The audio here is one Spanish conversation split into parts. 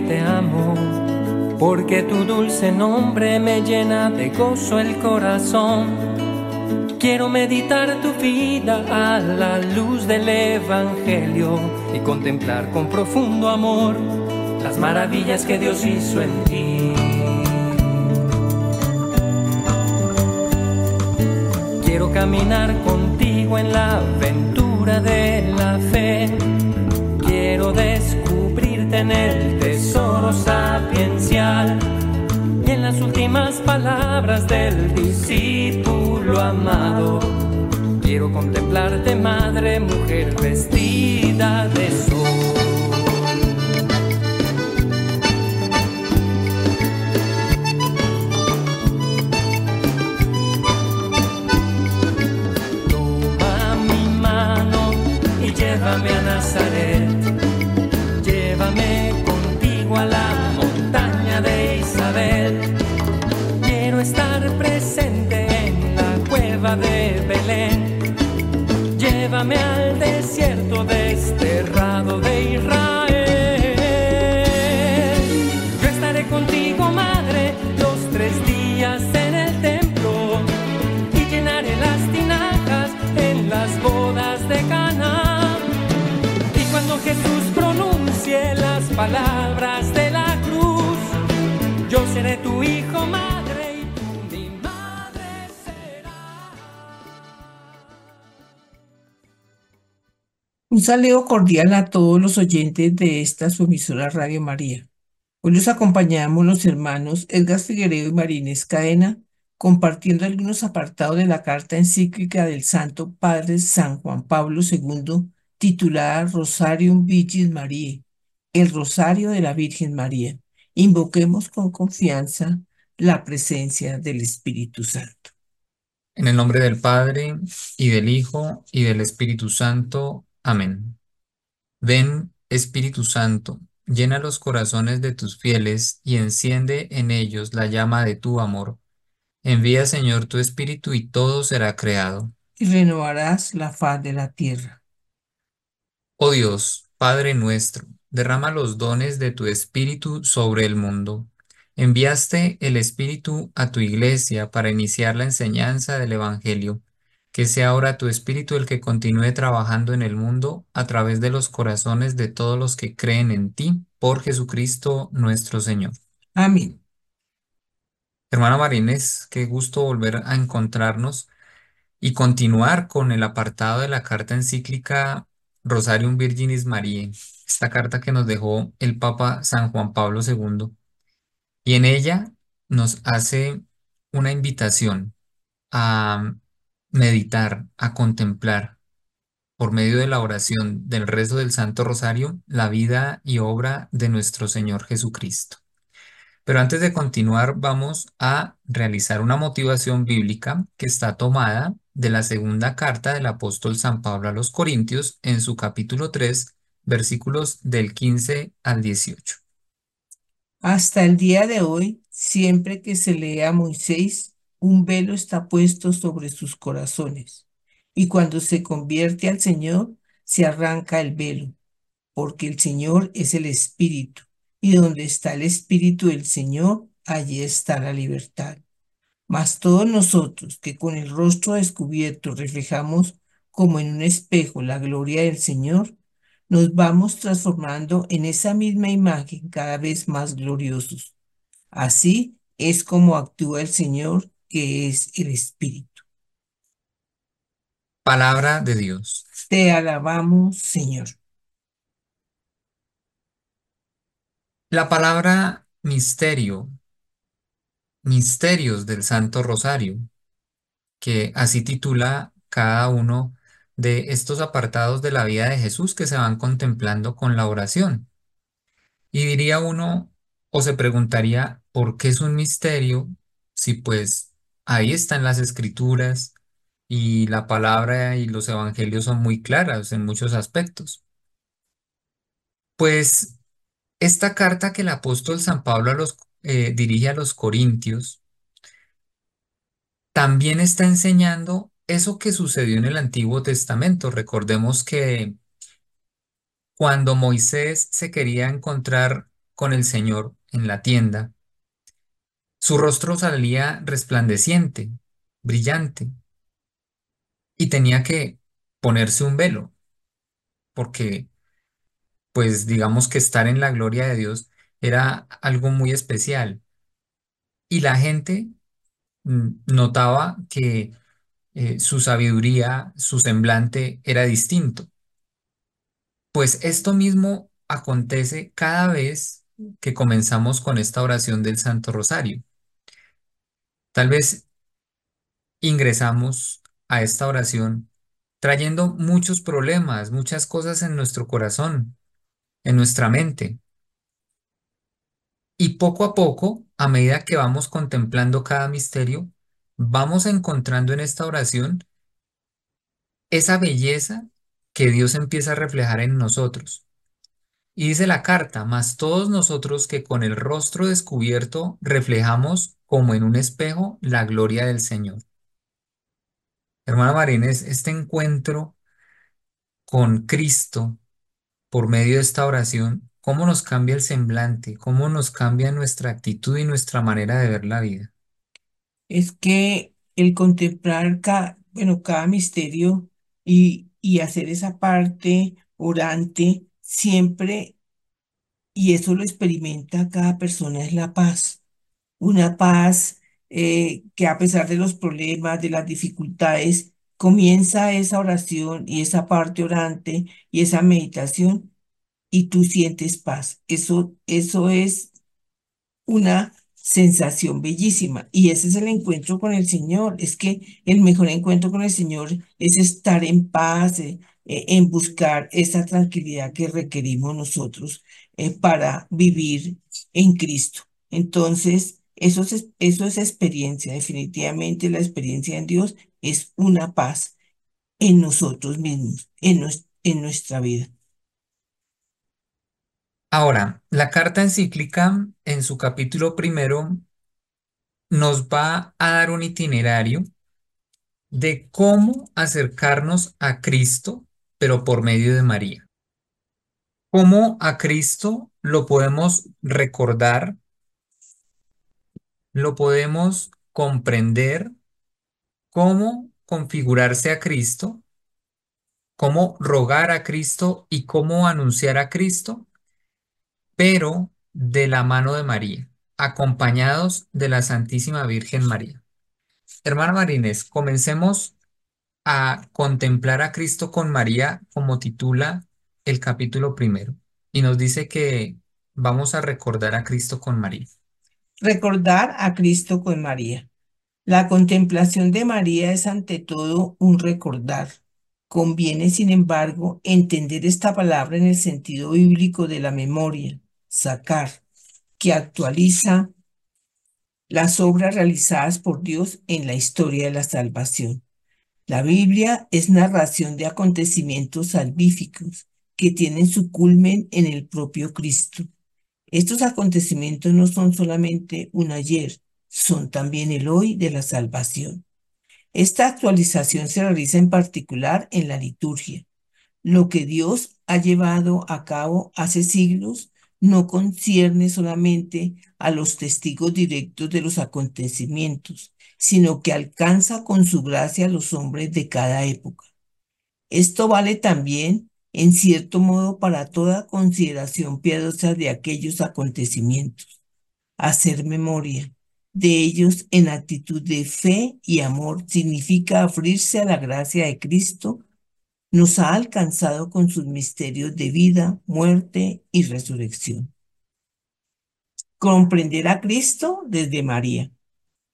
te amo, porque tu dulce nombre me llena de gozo el corazón. Quiero meditar tu vida a la luz del Evangelio y contemplar con profundo amor las maravillas que Dios hizo en ti. Quiero caminar contigo en la aventura de la fe. Quiero descubrirte en el tesoro sapiencial y en las últimas palabras del discípulo amado. Quiero contemplarte, madre, mujer vestida de sol. Llévame al desierto desterrado de Israel. Yo estaré contigo, madre, los tres días en el templo y llenaré las tinajas en las bodas de Cana. Y cuando Jesús pronuncie las palabras de la cruz, yo seré tu hijo, madre, saludo cordial a todos los oyentes de esta su emisora Radio María. Hoy los acompañamos los hermanos Edgar Figueredo y Marínez Cadena, compartiendo algunos apartados de la carta encíclica del Santo Padre San Juan Pablo II, titulada Rosarium Virgin Mariae, el Rosario de la Virgen María. Invoquemos con confianza la presencia del Espíritu Santo. En el nombre del Padre, y del Hijo, y del Espíritu Santo. Amén. Ven, Espíritu Santo, llena los corazones de tus fieles y enciende en ellos la llama de tu amor. Envía, Señor, tu Espíritu y todo será creado. Y renovarás la faz de la tierra. Oh Dios, Padre nuestro, derrama los dones de tu Espíritu sobre el mundo. Enviaste el Espíritu a tu iglesia para iniciar la enseñanza del Evangelio. Que sea ahora tu Espíritu el que continúe trabajando en el mundo a través de los corazones de todos los que creen en ti, por Jesucristo nuestro Señor. Amén. Hermana Marínez, qué gusto volver a encontrarnos y continuar con el apartado de la carta encíclica Rosarium Virginis Mariae, esta carta que nos dejó el Papa San Juan Pablo II. Y en ella nos hace una invitación a meditar, a contemplar por medio de la oración del rezo del Santo Rosario la vida y obra de nuestro Señor Jesucristo. Pero antes de continuar, vamos a realizar una motivación bíblica que está tomada de la segunda carta del apóstol San Pablo a los Corintios en su capítulo 3, versículos del 15 al 18. Hasta el día de hoy, siempre que se lee a Moisés, un velo está puesto sobre sus corazones. Y cuando se convierte al Señor, se arranca el velo, porque el Señor es el Espíritu, y donde está el Espíritu del Señor, allí está la libertad. Mas todos nosotros que con el rostro descubierto reflejamos como en un espejo la gloria del Señor, nos vamos transformando en esa misma imagen cada vez más gloriosos. Así es como actúa el Señor, que es el Espíritu. Palabra de Dios. Te alabamos, Señor. La palabra misterio, misterios del Santo Rosario, que así titula cada uno de estos apartados de la vida de Jesús que se van contemplando con la oración. Y diría uno, o se preguntaría, ¿por qué es un misterio? Si pues ahí están las escrituras y la palabra y los evangelios son muy claras en muchos aspectos. Pues esta carta que el apóstol San Pablo eh, dirige a los Corintios también está enseñando eso que sucedió en el Antiguo Testamento. Recordemos que Cuando Moisés se quería encontrar con el Señor en la tienda, su rostro salía resplandeciente, brillante, y tenía que ponerse un velo, porque pues digamos que estar en la gloria de Dios era algo muy especial. Y la gente mm, notaba que eh, su sabiduría, su semblante era distinto. Pues esto mismo acontece cada vez que comenzamos con esta oración del Santo Rosario. Tal vez ingresamos a esta oración trayendo muchos problemas, muchas cosas en nuestro corazón, en nuestra mente. Y poco a poco, a medida que vamos contemplando cada misterio, vamos encontrando en esta oración esa belleza que Dios empieza a reflejar en nosotros. Y dice la carta, mas todos nosotros que con el rostro descubierto reflejamos como en un espejo la gloria del Señor. Hermana Marínez, este encuentro con Cristo por medio de esta oración, ¿cómo nos cambia el semblante? ¿Cómo nos cambia nuestra actitud y nuestra manera de ver la vida? Es que el contemplar cada, bueno, cada misterio y, y hacer esa parte orante siempre, y eso lo experimenta cada persona, es la paz. Una paz eh, que a pesar de los problemas, de las dificultades, comienza esa oración y esa parte orante y esa meditación y tú sientes paz. Eso, eso es una sensación bellísima. Y ese es el encuentro con el Señor. Es que el mejor encuentro con el Señor es estar en paz, eh, eh, en buscar esa tranquilidad que requerimos nosotros eh, para vivir en Cristo. Entonces, eso es, eso es experiencia. Definitivamente la experiencia en Dios es una paz en nosotros mismos, en, en nuestra vida. Ahora, la carta encíclica en su capítulo primero nos va a dar un itinerario de cómo acercarnos a Cristo, pero por medio de María. Cómo a Cristo lo podemos recordar, lo podemos comprender, cómo configurarse a Cristo, cómo rogar a Cristo y cómo anunciar a Cristo pero de la mano de María, acompañados de la Santísima Virgen María. Hermana Marínez, comencemos a contemplar a Cristo con María, como titula el capítulo primero, y nos dice que vamos a recordar a Cristo con María. Recordar a Cristo con María. La contemplación de María es ante todo un recordar. Conviene, sin embargo, entender esta palabra en el sentido bíblico de la memoria, sacar, que actualiza las obras realizadas por Dios en la historia de la salvación. La Biblia es narración de acontecimientos salvíficos que tienen su culmen en el propio Cristo. Estos acontecimientos no son solamente un ayer, son también el hoy de la salvación. Esta actualización se realiza en particular en la liturgia. Lo que Dios ha llevado a cabo hace siglos no concierne solamente a los testigos directos de los acontecimientos, sino que alcanza con su gracia a los hombres de cada época. Esto vale también, en cierto modo, para toda consideración piadosa de aquellos acontecimientos. Hacer memoria de ellos en actitud de fe y amor significa abrirse a la gracia de Cristo nos ha alcanzado con sus misterios de vida, muerte y resurrección. Comprender a Cristo desde María.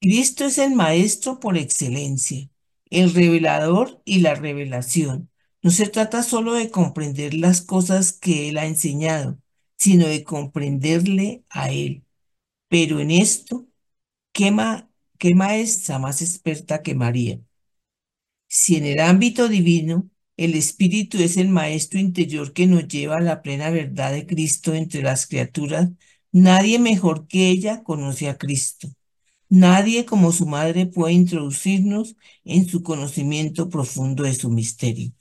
Cristo es el Maestro por excelencia, el revelador y la revelación. No se trata solo de comprender las cosas que Él ha enseñado, sino de comprenderle a Él. Pero en esto, ¿qué, qué maestra más experta que María? Si en el ámbito divino el Espíritu es el Maestro interior que nos lleva a la plena verdad de Cristo entre las criaturas. Nadie mejor que ella conoce a Cristo. Nadie como su madre puede introducirnos en su conocimiento profundo de su misterio.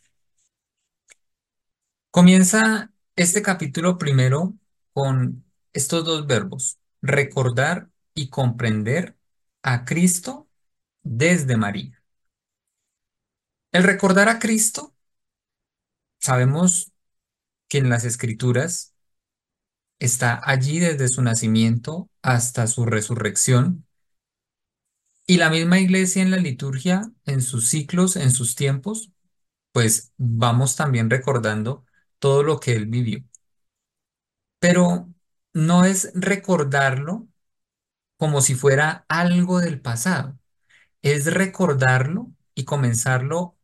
Comienza este capítulo primero con estos dos verbos, recordar y comprender a Cristo desde María. El recordar a Cristo, sabemos que en las Escrituras está allí desde su nacimiento hasta su resurrección. Y la misma iglesia en la liturgia, en sus ciclos, en sus tiempos, pues vamos también recordando todo lo que él vivió. Pero no es recordarlo como si fuera algo del pasado, es recordarlo y comenzarlo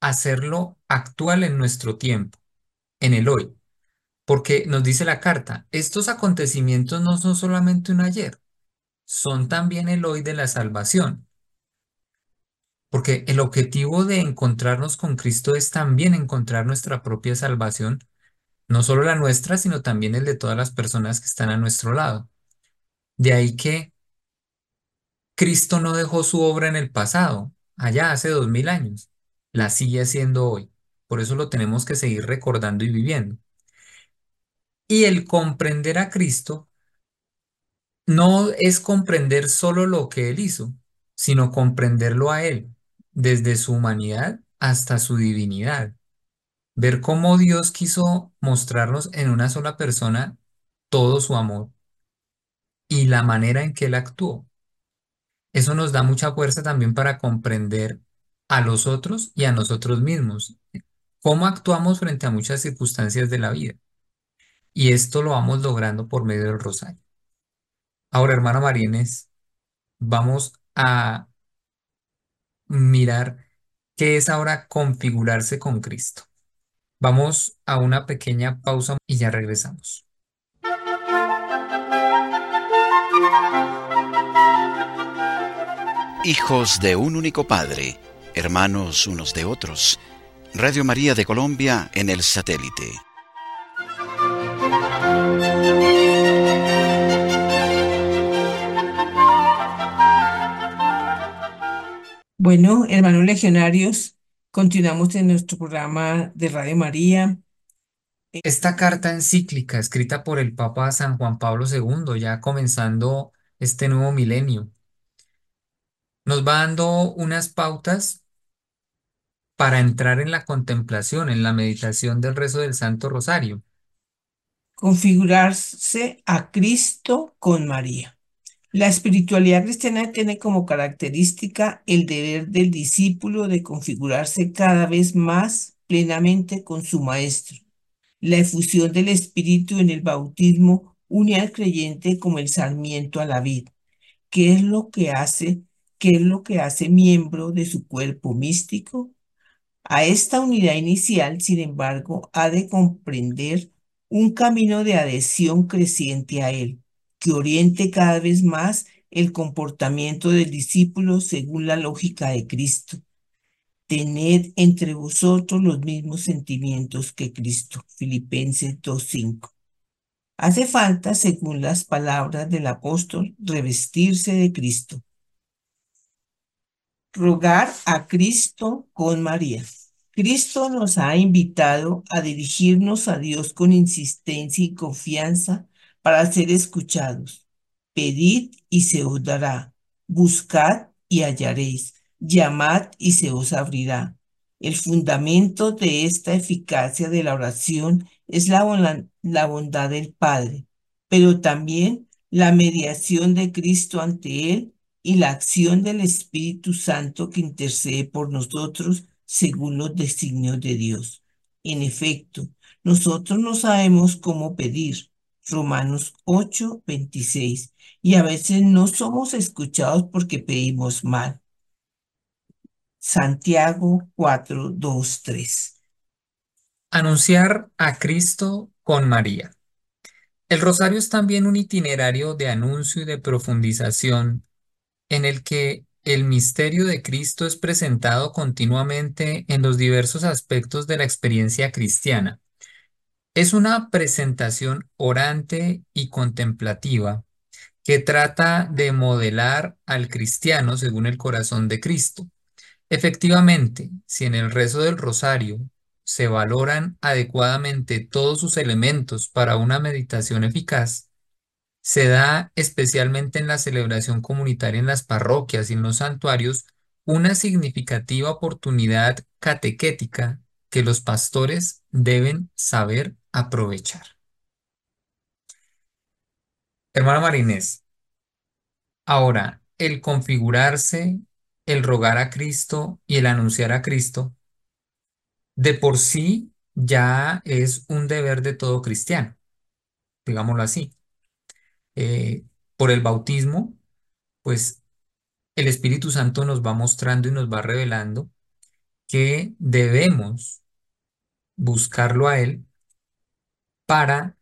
a hacerlo actual en nuestro tiempo, en el hoy. Porque nos dice la carta, estos acontecimientos no son solamente un ayer, son también el hoy de la salvación. Porque el objetivo de encontrarnos con Cristo es también encontrar nuestra propia salvación, no solo la nuestra, sino también el de todas las personas que están a nuestro lado. De ahí que Cristo no dejó su obra en el pasado, allá hace dos mil años, la sigue haciendo hoy. Por eso lo tenemos que seguir recordando y viviendo. Y el comprender a Cristo no es comprender solo lo que Él hizo, sino comprenderlo a Él, desde su humanidad hasta su divinidad. Ver cómo Dios quiso mostrarnos en una sola persona todo su amor y la manera en que Él actuó. Eso nos da mucha fuerza también para comprender a los otros y a nosotros mismos, cómo actuamos frente a muchas circunstancias de la vida. Y esto lo vamos logrando por medio del rosario. Ahora, hermano Marines, vamos a mirar qué es ahora configurarse con Cristo. Vamos a una pequeña pausa y ya regresamos. Hijos de un único Padre, hermanos unos de otros. Radio María de Colombia en el satélite. Bueno, hermanos legionarios, continuamos en nuestro programa de Radio María. Esta carta encíclica escrita por el Papa San Juan Pablo II, ya comenzando este nuevo milenio, nos va dando unas pautas para entrar en la contemplación, en la meditación del rezo del Santo Rosario. Configurarse a Cristo con María. La espiritualidad cristiana tiene como característica el deber del discípulo de configurarse cada vez más plenamente con su Maestro. La efusión del Espíritu en el bautismo une al creyente como el sarmiento a la vid. ¿Qué es lo que hace? ¿Qué es lo que hace miembro de su cuerpo místico? A esta unidad inicial, sin embargo, ha de comprender un camino de adhesión creciente a él que oriente cada vez más el comportamiento del discípulo según la lógica de Cristo. Tened entre vosotros los mismos sentimientos que Cristo. Filipenses 2.5. Hace falta, según las palabras del apóstol, revestirse de Cristo. Rogar a Cristo con María. Cristo nos ha invitado a dirigirnos a Dios con insistencia y confianza para ser escuchados. Pedid y se os dará. Buscad y hallaréis. Llamad y se os abrirá. El fundamento de esta eficacia de la oración es la, la bondad del Padre, pero también la mediación de Cristo ante Él y la acción del Espíritu Santo que intercede por nosotros según los designios de Dios. En efecto, nosotros no sabemos cómo pedir, Romanos 8, 26. Y a veces no somos escuchados porque pedimos mal. Santiago 4, 2, 3. Anunciar a Cristo con María. El rosario es también un itinerario de anuncio y de profundización en el que el misterio de Cristo es presentado continuamente en los diversos aspectos de la experiencia cristiana es una presentación orante y contemplativa que trata de modelar al cristiano según el corazón de Cristo. Efectivamente, si en el rezo del rosario se valoran adecuadamente todos sus elementos para una meditación eficaz, se da especialmente en la celebración comunitaria en las parroquias y en los santuarios una significativa oportunidad catequética que los pastores deben saber aprovechar. Hermana Marinés, ahora, el configurarse, el rogar a Cristo y el anunciar a Cristo, de por sí ya es un deber de todo cristiano, digámoslo así. Eh, por el bautismo, pues el Espíritu Santo nos va mostrando y nos va revelando que debemos buscarlo a Él para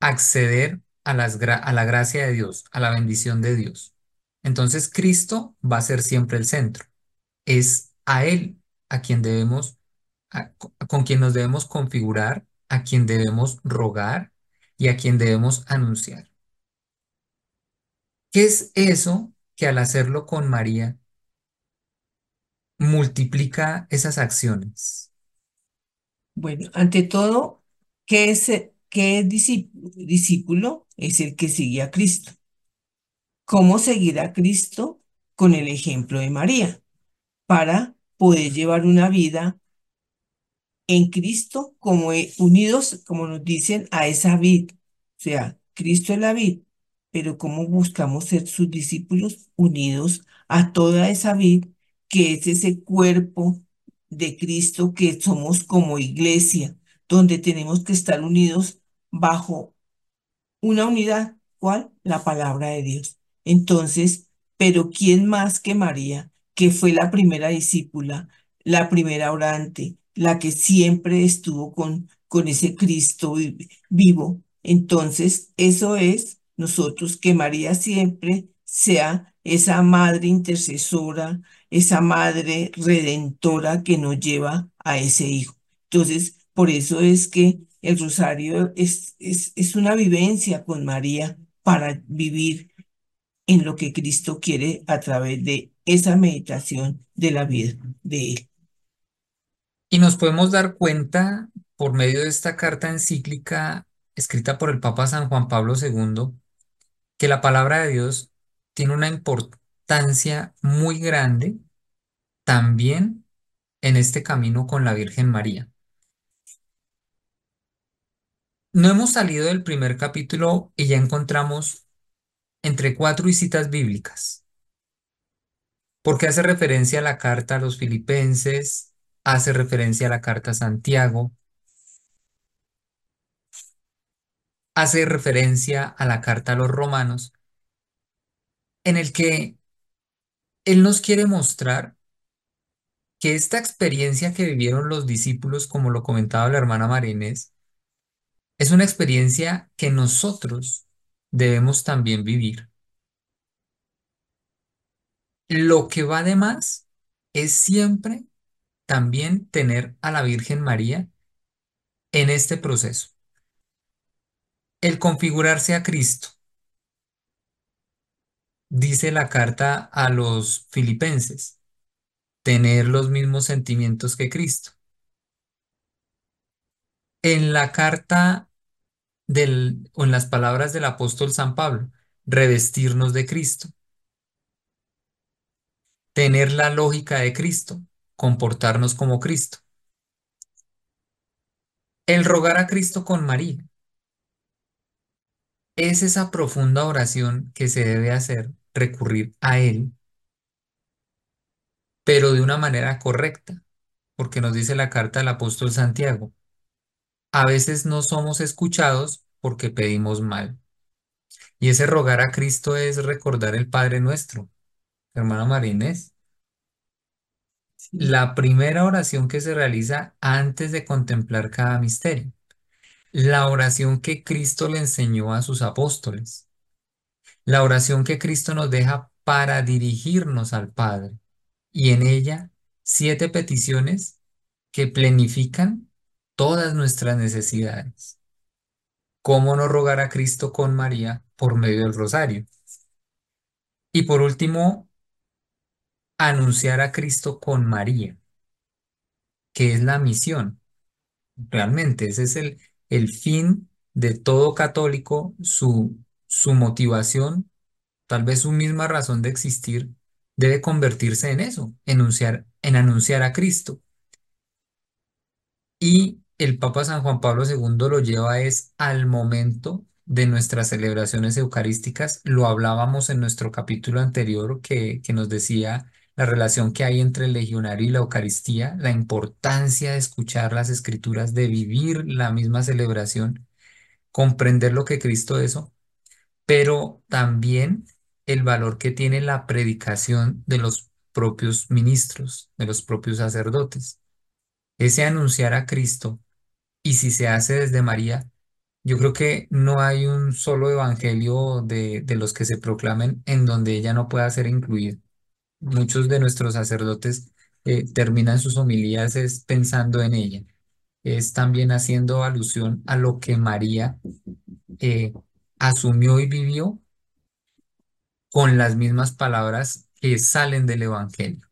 acceder a, las a la gracia de Dios, a la bendición de Dios. Entonces Cristo va a ser siempre el centro. Es a Él a quien debemos, con quien nos debemos configurar, a quien debemos rogar y a quien debemos anunciar. ¿Qué es eso que al hacerlo con María multiplica esas acciones? Bueno, ante todo, ¿qué es, es discípulo? Es el que sigue a Cristo. ¿Cómo seguir a Cristo? Con el ejemplo de María, para poder llevar una vida en Cristo como unidos, como nos dicen, a esa vid. O sea, Cristo es la vid, pero ¿cómo buscamos ser sus discípulos unidos a toda esa vid que es ese cuerpo de Cristo que somos como iglesia, donde tenemos que estar unidos bajo una unidad, ¿cuál? La palabra de Dios. Entonces, pero ¿quién más que María, que fue la primera discípula, la primera orante, la que siempre estuvo con, con ese Cristo vivo? Entonces, eso es nosotros, que María siempre sea esa madre intercesora, esa madre redentora que nos lleva a ese hijo. Entonces, por eso es que el rosario es, es, es una vivencia con María para vivir en lo que Cristo quiere a través de esa meditación de la vida de Él. Y nos podemos dar cuenta por medio de esta carta encíclica escrita por el Papa San Juan Pablo II que la palabra de Dios tiene una importancia muy grande también en este camino con la Virgen María. No hemos salido del primer capítulo y ya encontramos entre cuatro citas bíblicas, porque hace referencia a la carta a los filipenses, hace referencia a la carta a Santiago, hace referencia a la carta a los romanos, en el que él nos quiere mostrar que esta experiencia que vivieron los discípulos, como lo comentaba la hermana Marinés, es una experiencia que nosotros debemos también vivir. Lo que va de más es siempre también tener a la Virgen María en este proceso el configurarse a Cristo. Dice la carta a los filipenses, tener los mismos sentimientos que Cristo. En la carta o en las palabras del apóstol San Pablo, revestirnos de Cristo. Tener la lógica de Cristo, comportarnos como Cristo. El rogar a Cristo con María es esa profunda oración que se debe hacer, recurrir a Él, pero de una manera correcta, porque nos dice la carta del apóstol Santiago, a veces no somos escuchados porque pedimos mal. Y ese rogar a Cristo es recordar el Padre nuestro, hermana Marínez. La primera oración que se realiza antes de contemplar cada misterio la oración que Cristo le enseñó a sus apóstoles, la oración que Cristo nos deja para dirigirnos al Padre, y en ella siete peticiones que plenifican todas nuestras necesidades. ¿Cómo no rogar a Cristo con María por medio del rosario? Y por último, anunciar a Cristo con María. que es la misión. Realmente, ese es el, el fin de todo católico, su, su motivación, tal vez su misma razón de existir, debe convertirse en eso, enunciar, en anunciar a Cristo. Y el Papa San Juan Pablo II lo lleva es al momento de nuestras celebraciones eucarísticas. Lo hablábamos en nuestro capítulo anterior que, que nos decía la relación que hay entre el legionario y la Eucaristía, la importancia de escuchar las escrituras, de vivir la misma celebración, comprender lo que Cristo es, pero también el valor que tiene la predicación de los propios ministros, de los propios sacerdotes. Ese anunciar a Cristo, y si se hace desde María, yo creo que no hay un solo evangelio de, de los que se proclamen en donde ella no pueda ser incluida. Muchos de nuestros sacerdotes eh, terminan sus homilías es pensando en ella. Es también haciendo alusión a lo que María eh, asumió y vivió con las mismas palabras que salen del Evangelio.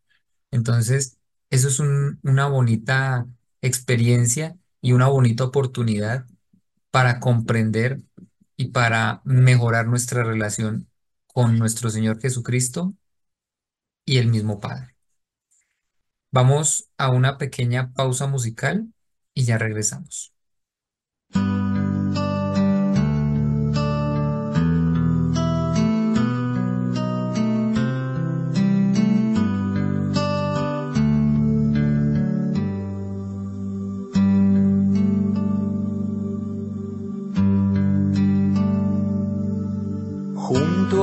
Entonces, eso es un- una bonita experiencia y una bonita oportunidad para comprender y para mejorar nuestra relación con nuestro Señor Jesucristo y el mismo Padre. Vamos a una pequeña pausa musical y ya regresamos.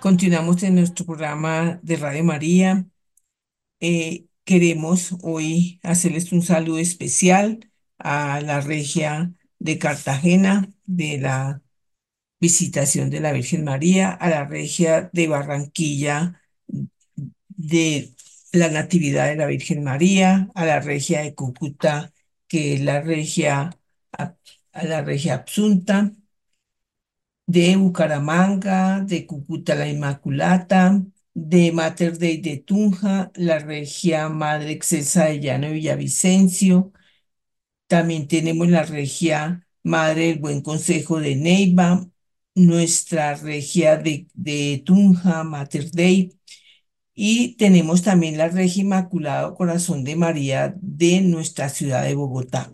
Continuamos en nuestro programa de Radio María. Eh, queremos hoy hacerles un saludo especial a la regia de Cartagena de la visitación de la Virgen María, a la regia de Barranquilla de la Natividad de la Virgen María, a la regia de Cúcuta, que es la regia, a la regia Absunta de Bucaramanga, de Cúcuta la Inmaculata, de Mater Dei de Tunja, la regia Madre Excelsa de Llano Villavicencio. También tenemos la regia Madre del Buen Consejo de Neiva, nuestra regia de, de Tunja, Mater Dei. Y tenemos también la regia Inmaculado Corazón de María de nuestra ciudad de Bogotá.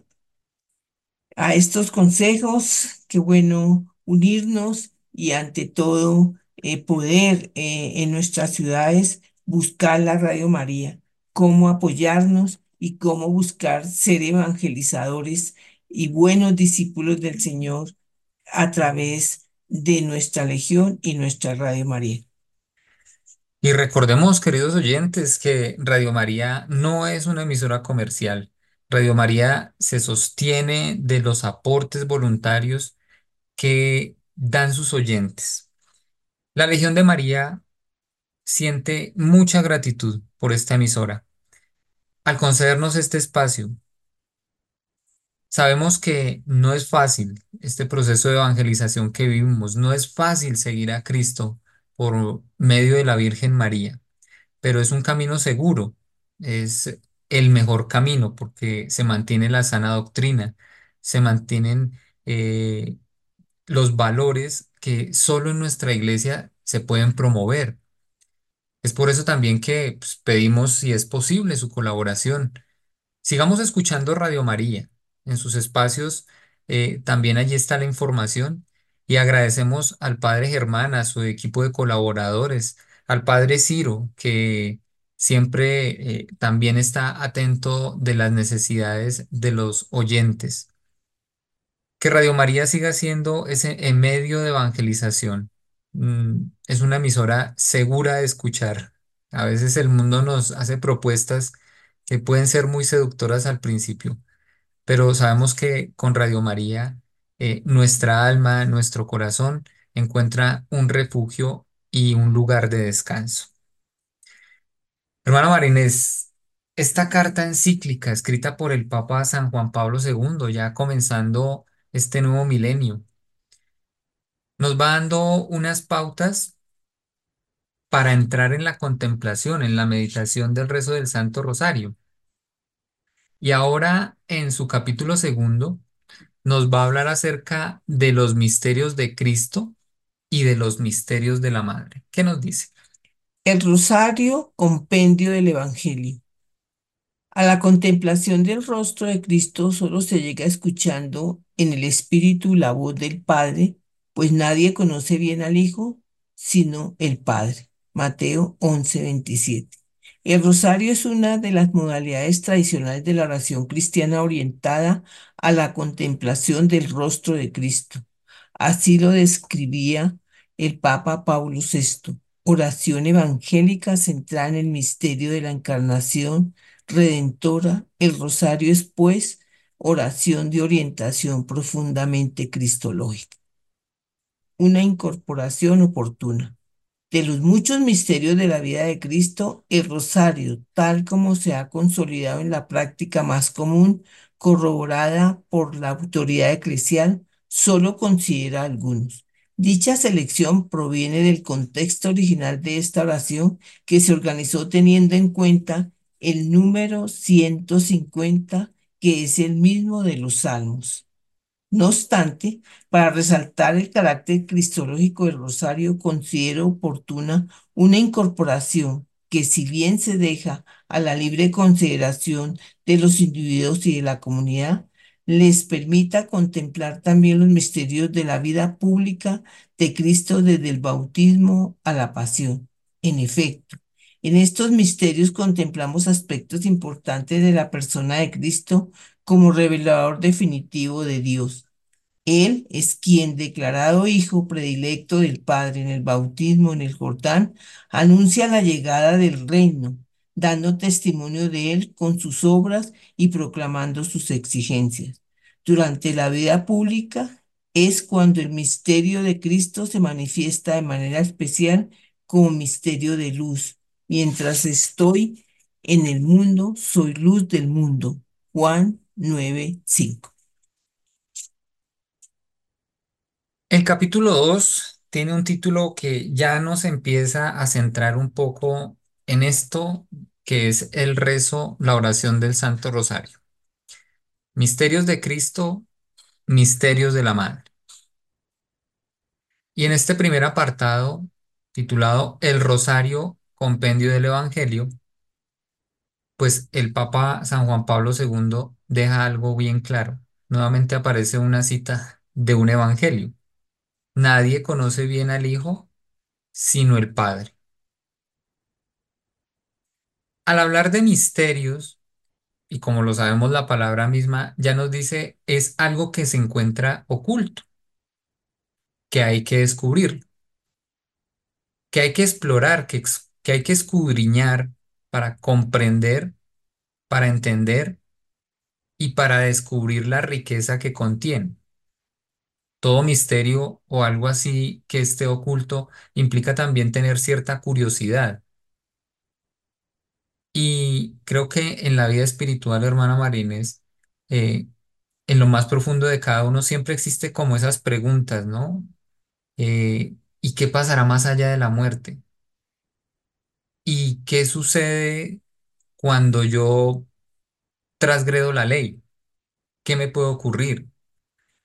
A estos consejos, qué bueno unirnos y ante todo eh, poder eh, en nuestras ciudades buscar la Radio María, cómo apoyarnos y cómo buscar ser evangelizadores y buenos discípulos del Señor a través de nuestra Legión y nuestra Radio María. Y recordemos, queridos oyentes, que Radio María no es una emisora comercial. Radio María se sostiene de los aportes voluntarios que dan sus oyentes. La Legión de María siente mucha gratitud por esta emisora al concedernos este espacio. Sabemos que no es fácil este proceso de evangelización que vivimos, no es fácil seguir a Cristo por medio de la Virgen María, pero es un camino seguro, es el mejor camino porque se mantiene la sana doctrina, se mantienen eh, los valores que solo en nuestra iglesia se pueden promover. Es por eso también que pues, pedimos, si es posible, su colaboración. Sigamos escuchando Radio María. En sus espacios eh, también allí está la información y agradecemos al Padre Germán, a su equipo de colaboradores, al Padre Ciro, que siempre eh, también está atento de las necesidades de los oyentes. Que Radio María siga siendo ese medio de evangelización. Mm, es una emisora segura de escuchar. A veces el mundo nos hace propuestas que pueden ser muy seductoras al principio, pero sabemos que con Radio María eh, nuestra alma, nuestro corazón encuentra un refugio y un lugar de descanso. Hermano Marinés, esta carta encíclica escrita por el Papa San Juan Pablo II, ya comenzando este nuevo milenio, nos va dando unas pautas para entrar en la contemplación, en la meditación del rezo del Santo Rosario. Y ahora, en su capítulo segundo, nos va a hablar acerca de los misterios de Cristo y de los misterios de la Madre. ¿Qué nos dice? El Rosario, compendio del Evangelio. A la contemplación del rostro de Cristo solo se llega escuchando en el Espíritu la voz del Padre, pues nadie conoce bien al Hijo sino el Padre. Mateo 11:27. El rosario es una de las modalidades tradicionales de la oración cristiana orientada a la contemplación del rostro de Cristo. Así lo describía el Papa Paulo VI. Oración evangélica centrada en el misterio de la encarnación redentora. El rosario es, pues, oración de orientación profundamente cristológica. Una incorporación oportuna. De los muchos misterios de la vida de Cristo, el rosario, tal como se ha consolidado en la práctica más común, corroborada por la autoridad eclesial, solo considera algunos. Dicha selección proviene del contexto original de esta oración que se organizó teniendo en cuenta el número 150, que es el mismo de los salmos. No obstante, para resaltar el carácter cristológico del rosario, considero oportuna una incorporación que si bien se deja a la libre consideración de los individuos y de la comunidad, les permita contemplar también los misterios de la vida pública de Cristo desde el bautismo a la pasión. En efecto, en estos misterios contemplamos aspectos importantes de la persona de Cristo como revelador definitivo de Dios. Él es quien, declarado hijo predilecto del Padre en el bautismo en el Jordán, anuncia la llegada del reino, dando testimonio de él con sus obras y proclamando sus exigencias. Durante la vida pública es cuando el misterio de Cristo se manifiesta de manera especial como misterio de luz. Mientras estoy en el mundo, soy luz del mundo. Juan 9:5. El capítulo 2 tiene un título que ya nos empieza a centrar un poco en esto que es el rezo, la oración del Santo Rosario. Misterios de Cristo, misterios de la Madre. Y en este primer apartado, titulado El Rosario, Compendio del Evangelio, pues el Papa San Juan Pablo II deja algo bien claro. Nuevamente aparece una cita de un evangelio. Nadie conoce bien al Hijo sino el Padre. Al hablar de misterios, y como lo sabemos la palabra misma ya nos dice, es algo que se encuentra oculto, que hay que descubrir, que hay que explorar, que, que hay que escudriñar para comprender, para entender y para descubrir la riqueza que contiene. Todo misterio o algo así que esté oculto implica también tener cierta curiosidad. Y creo que en la vida espiritual, hermana Marínez, eh, en lo más profundo de cada uno siempre existe como esas preguntas, ¿no? Eh, ¿y qué pasará más allá de la muerte? ¿Y qué sucede cuando yo transgredo la ley? ¿Qué me puede ocurrir?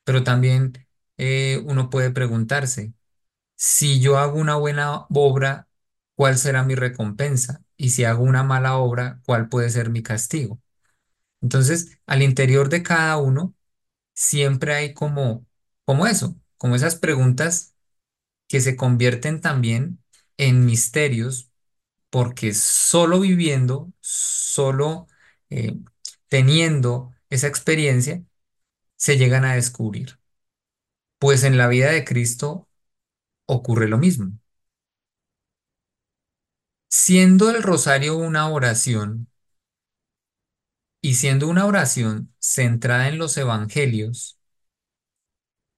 Pero también eh, uno puede preguntarse, si yo hago una buena obra, ¿cuál será mi recompensa? Y si hago una mala obra, ¿cuál puede ser mi castigo? Entonces, al interior de cada uno, siempre hay como, como eso, como esas preguntas que se convierten también en misterios, porque solo viviendo, solo eh, teniendo esa experiencia, se llegan a descubrir. Pues en la vida de Cristo ocurre lo mismo. Siendo el rosario una oración y siendo una oración centrada en los evangelios,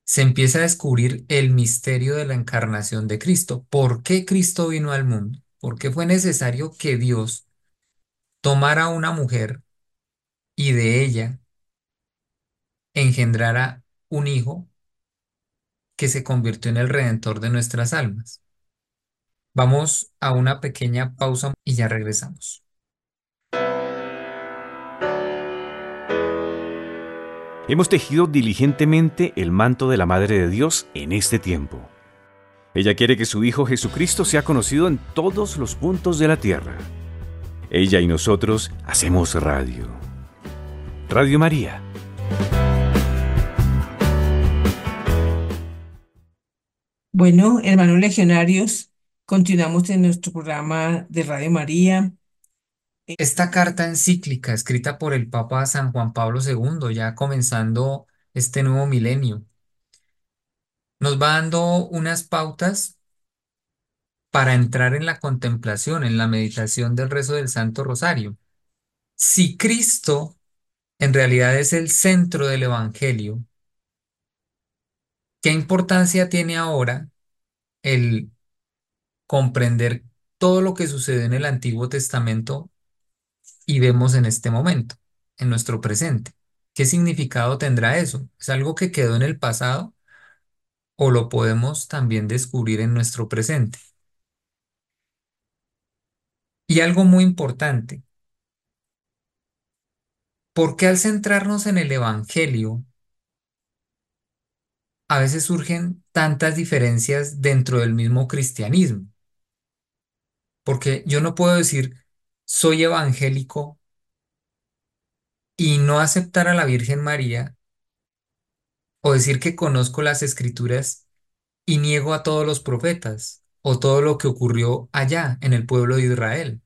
se empieza a descubrir el misterio de la encarnación de Cristo. ¿Por qué Cristo vino al mundo? ¿Por qué fue necesario que Dios tomara una mujer y de ella engendrara un hijo que se convirtió en el redentor de nuestras almas? Vamos a una pequeña pausa y ya regresamos. Hemos tejido diligentemente el manto de la Madre de Dios en este tiempo. Ella quiere que su Hijo Jesucristo sea conocido en todos los puntos de la tierra. Ella y nosotros hacemos radio. Radio María. Bueno, hermanos legionarios, continuamos en nuestro programa de Radio María. Esta carta encíclica escrita por el Papa San Juan Pablo II, ya comenzando este nuevo milenio, nos va dando unas pautas para entrar en la contemplación, en la meditación del rezo del Santo Rosario. Si Cristo en realidad es el centro del Evangelio, ¿qué importancia tiene ahora el comprender todo lo que sucede en el Antiguo Testamento y vemos en este momento, en nuestro presente? ¿Qué significado tendrá eso? ¿Es algo que quedó en el pasado o lo podemos también descubrir en nuestro presente? Y algo muy importante, ¿por qué al centrarnos en el Evangelio a veces surgen tantas diferencias dentro del mismo cristianismo? Porque yo no puedo decir soy evangélico y no aceptar a la Virgen María o decir que conozco las escrituras y niego a todos los profetas o todo lo que ocurrió allá en el pueblo de Israel.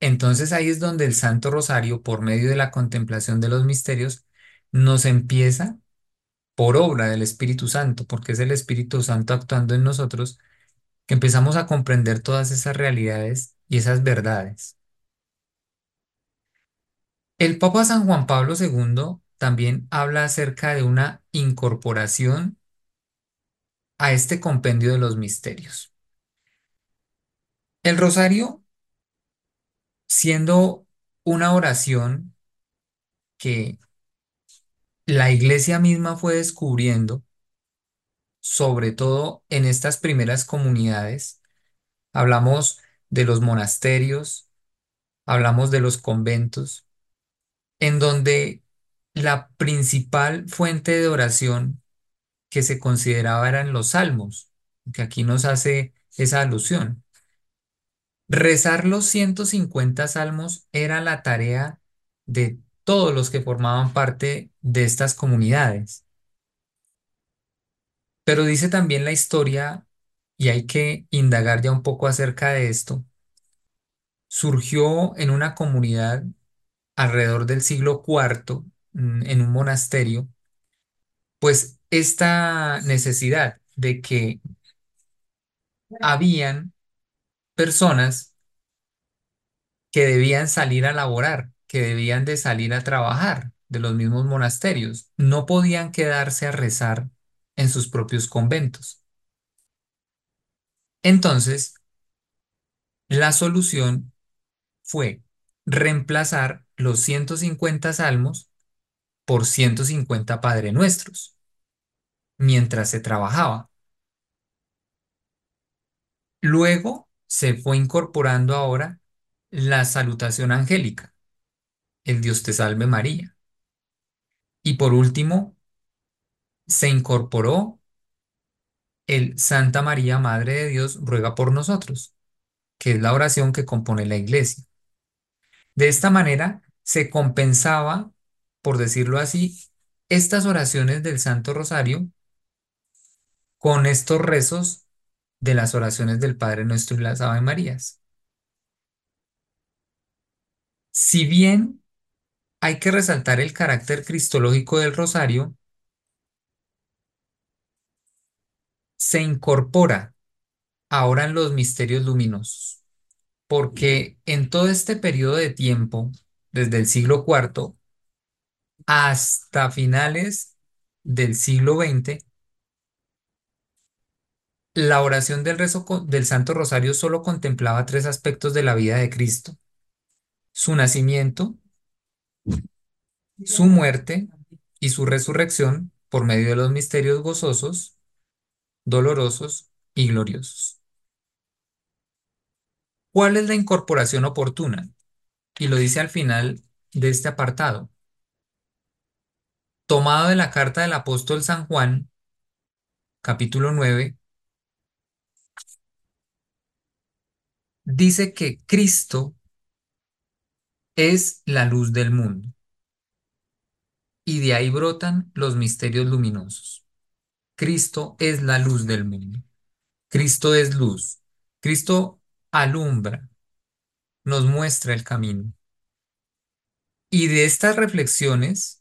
Entonces ahí es donde el Santo Rosario, por medio de la contemplación de los misterios, nos empieza por obra del Espíritu Santo, porque es el Espíritu Santo actuando en nosotros, que empezamos a comprender todas esas realidades y esas verdades. El Papa San Juan Pablo II también habla acerca de una incorporación a este compendio de los misterios. El rosario, siendo una oración que la iglesia misma fue descubriendo, sobre todo en estas primeras comunidades, hablamos de los monasterios, hablamos de los conventos, en donde la principal fuente de oración que se consideraba eran los salmos, que aquí nos hace esa alusión. Rezar los 150 salmos era la tarea de todos los que formaban parte de estas comunidades. Pero dice también la historia, y hay que indagar ya un poco acerca de esto, surgió en una comunidad alrededor del siglo IV, en un monasterio, pues esta necesidad de que habían personas que debían salir a laborar, que debían de salir a trabajar de los mismos monasterios, no podían quedarse a rezar en sus propios conventos. Entonces, la solución fue reemplazar los 150 salmos por 150 Padre Nuestros mientras se trabajaba. Luego se fue incorporando ahora la salutación angélica, el Dios te salve María. Y por último, se incorporó el Santa María, Madre de Dios, ruega por nosotros, que es la oración que compone la iglesia. De esta manera se compensaba, por decirlo así, estas oraciones del Santo Rosario con estos rezos de las oraciones del Padre Nuestro y las Ave Marías. Si bien hay que resaltar el carácter cristológico del rosario, se incorpora ahora en los misterios luminosos, porque en todo este periodo de tiempo, desde el siglo IV hasta finales del siglo XX, la oración del rezo del Santo Rosario solo contemplaba tres aspectos de la vida de Cristo: su nacimiento, su muerte y su resurrección por medio de los misterios gozosos, dolorosos y gloriosos. ¿Cuál es la incorporación oportuna? Y lo dice al final de este apartado. Tomado de la carta del apóstol San Juan, capítulo 9, dice que Cristo es la luz del mundo y de ahí brotan los misterios luminosos. Cristo es la luz del mundo. Cristo es luz. Cristo alumbra, nos muestra el camino. Y de estas reflexiones,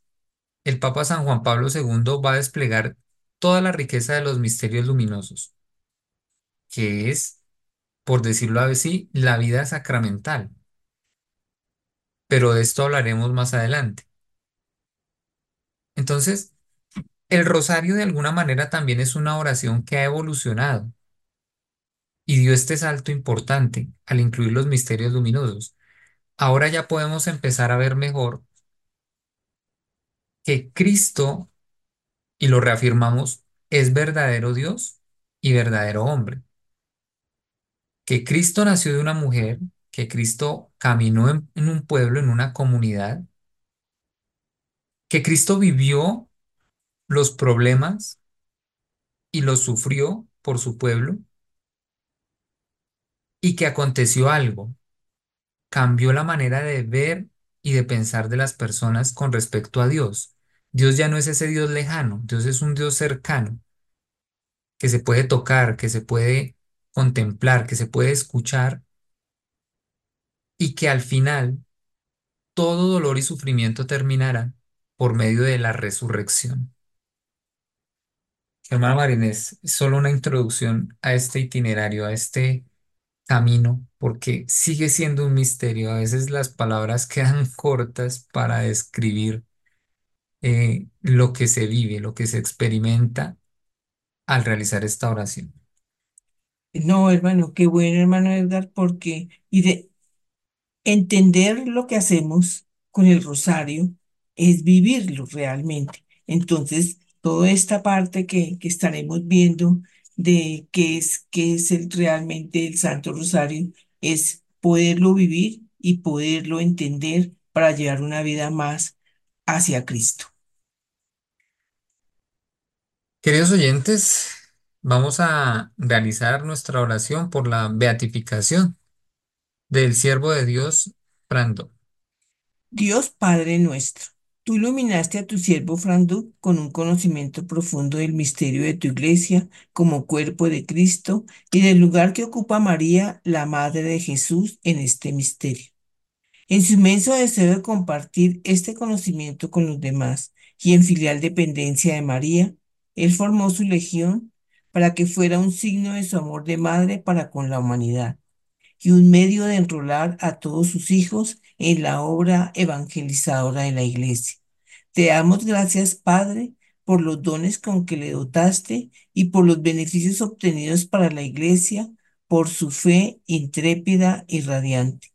el Papa San Juan Pablo II va a desplegar toda la riqueza de los misterios luminosos, que es, por decirlo así, la vida sacramental. Pero de esto hablaremos más adelante. Entonces, el rosario de alguna manera también es una oración que ha evolucionado y dio este salto importante al incluir los misterios luminosos. Ahora ya podemos empezar a ver mejor que Cristo, y lo reafirmamos, es verdadero Dios y verdadero hombre. Que Cristo nació de una mujer, que Cristo caminó en, un pueblo, en una comunidad, que Cristo vivió los problemas y los sufrió por su pueblo y que aconteció algo, cambió la manera de ver y de pensar de las personas con respecto a Dios. Dios ya no es ese Dios lejano, Dios es un Dios cercano, que se puede tocar, que se puede contemplar, que se puede escuchar y que al final todo dolor y sufrimiento terminará por medio de la resurrección. Hermana Marinés, solo una introducción a este itinerario, a este camino, porque sigue siendo un misterio. A veces las palabras quedan cortas para describir eh, lo que se vive, lo que se experimenta al realizar esta oración. No, hermano, qué bueno, hermano Edgar, porque y de entender lo que hacemos con el rosario es vivirlo realmente. Entonces, toda esta parte que, que estaremos viendo de qué es, qué es el, realmente el Santo Rosario, es poderlo vivir y poderlo entender para llevar una vida más hacia Cristo. Queridos oyentes, vamos a realizar nuestra oración por la beatificación del siervo de Dios, Brando. Dios Padre nuestro, tú iluminaste a tu siervo Franduc con un conocimiento profundo del misterio de tu iglesia como cuerpo de Cristo y del lugar que ocupa María, la Madre de Jesús, en este misterio. En su inmenso deseo de compartir este conocimiento con los demás y en filial dependencia de María, él formó su legión para que fuera un signo de su amor de madre para con la humanidad y un medio de enrolar a todos sus hijos en la obra evangelizadora de la iglesia. Te damos gracias, Padre, por los dones con que le dotaste y por los beneficios obtenidos para la iglesia por su fe intrépida y radiante.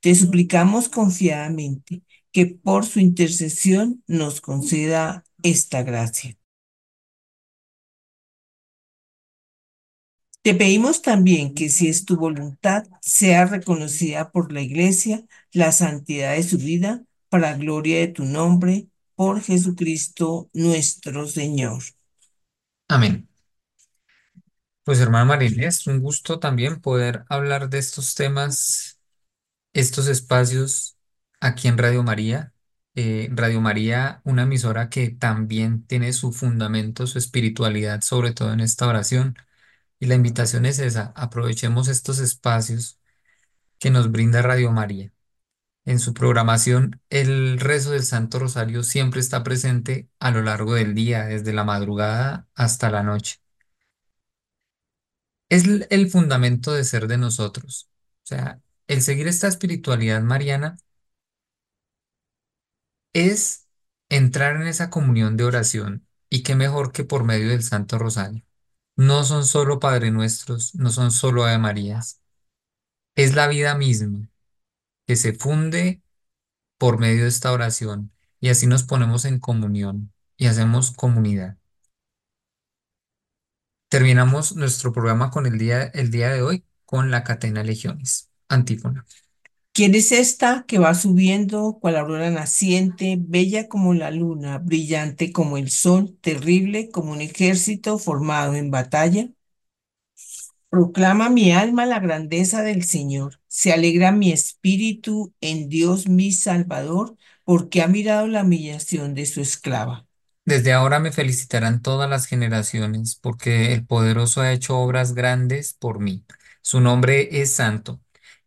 Te suplicamos confiadamente que por su intercesión nos conceda esta gracia. Te pedimos también que si es tu voluntad, sea reconocida por la Iglesia la santidad de su vida para gloria de tu nombre, por Jesucristo nuestro Señor. Amén. Pues hermana María, es un gusto también poder hablar de estos temas, estos espacios aquí en Radio María. Eh, Radio María, una emisora que también tiene su fundamento, su espiritualidad, sobre todo en esta oración. Y la invitación es esa, aprovechemos estos espacios que nos brinda Radio María. En su programación, el rezo del Santo Rosario siempre está presente a lo largo del día, desde la madrugada hasta la noche. Es el fundamento de ser de nosotros. O sea, el seguir esta espiritualidad mariana es entrar en esa comunión de oración y qué mejor que por medio del Santo Rosario. No son solo Padre Nuestros, no son solo Ave Marías, es la vida misma que se funde por medio de esta oración y así nos ponemos en comunión y hacemos comunidad. Terminamos nuestro programa con el día, el día de hoy con la Catena Legiones. Antífona. ¿Quién es esta que va subiendo cual aurora naciente, bella como la luna, brillante como el sol, terrible como un ejército formado en batalla? Proclama mi alma la grandeza del Señor. Se alegra mi espíritu en Dios mi Salvador, porque ha mirado la humillación de su esclava. Desde ahora me felicitarán todas las generaciones, porque el poderoso ha hecho obras grandes por mí. Su nombre es santo,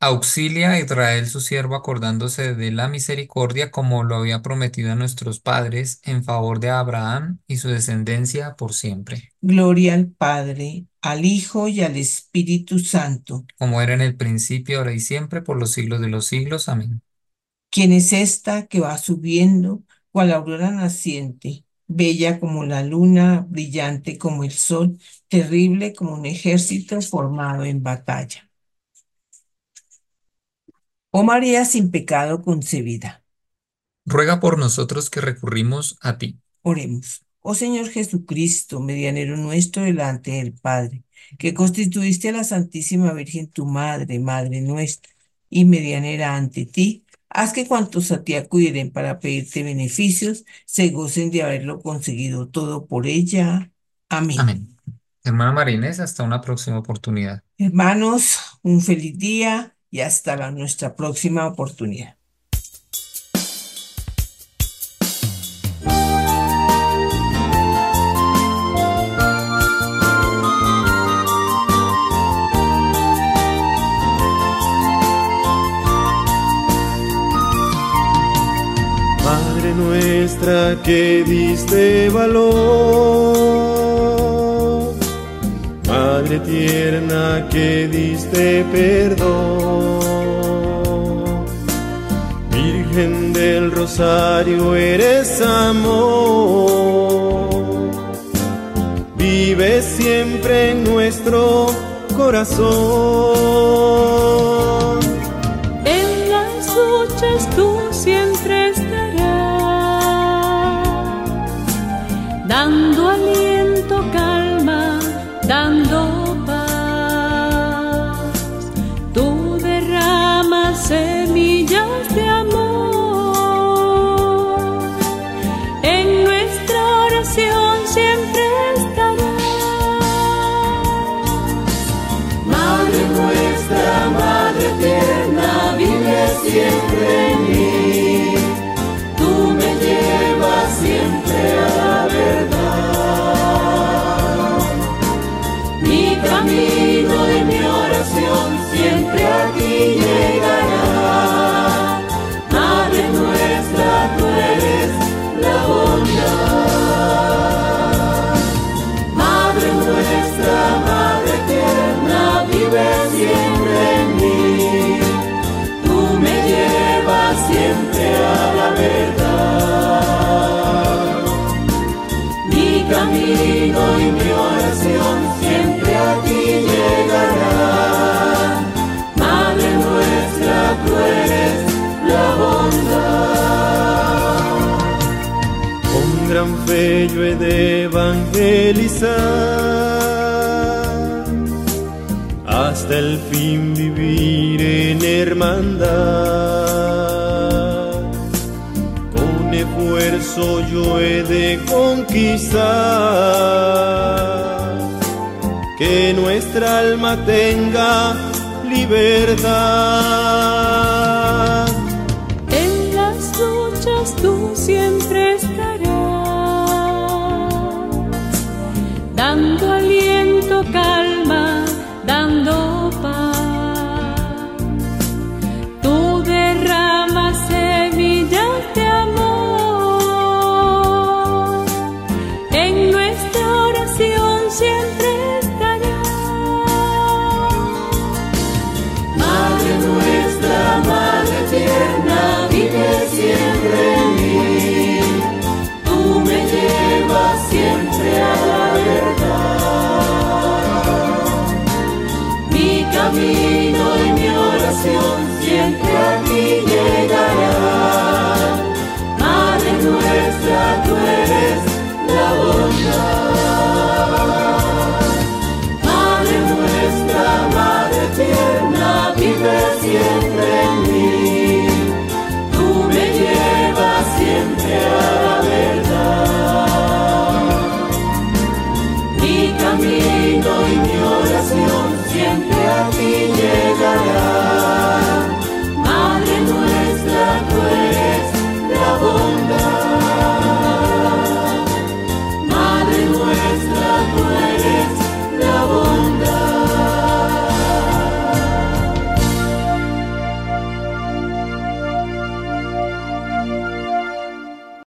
Auxilia a Israel su siervo acordándose de la misericordia como lo había prometido a nuestros padres en favor de Abraham y su descendencia por siempre, Gloria al Padre, al Hijo y al Espíritu Santo. como era en el principio, ahora y siempre, por los siglos de los siglos. Amén. ¿Quién es esta que va subiendo, cual aurora naciente, bella como la luna, brillante como el sol, terrible como un ejército formado en batalla? Oh María sin pecado concebida. Ruega por nosotros que recurrimos a ti. Oremos. Oh Señor Jesucristo, medianero nuestro delante del Padre, que constituiste a la Santísima Virgen tu Madre, Madre nuestra, y medianera ante ti, haz que cuantos a ti acuden para pedirte beneficios, se gocen de haberlo conseguido todo por ella. Amén. Amén. Hermana María Inés, hasta una próxima oportunidad. Hermanos, un feliz día y hasta la, nuestra próxima oportunidad. Madre nuestra que diste valor, Tierna que diste perdón, Virgen del Rosario eres amor, vive siempre en nuestro corazón. Semillas de amor. En nuestra oración siempre estarás. Madre nuestra, Madre tierna, vive siempre y mi oración siempre a ti llegará. Madre nuestra, tú eres la bondad. Con gran fe yo he de evangelizar, hasta el fin vivir en hermandad. corazón yo he de conquistar, que nuestra alma tenga libertad. En las luchas tú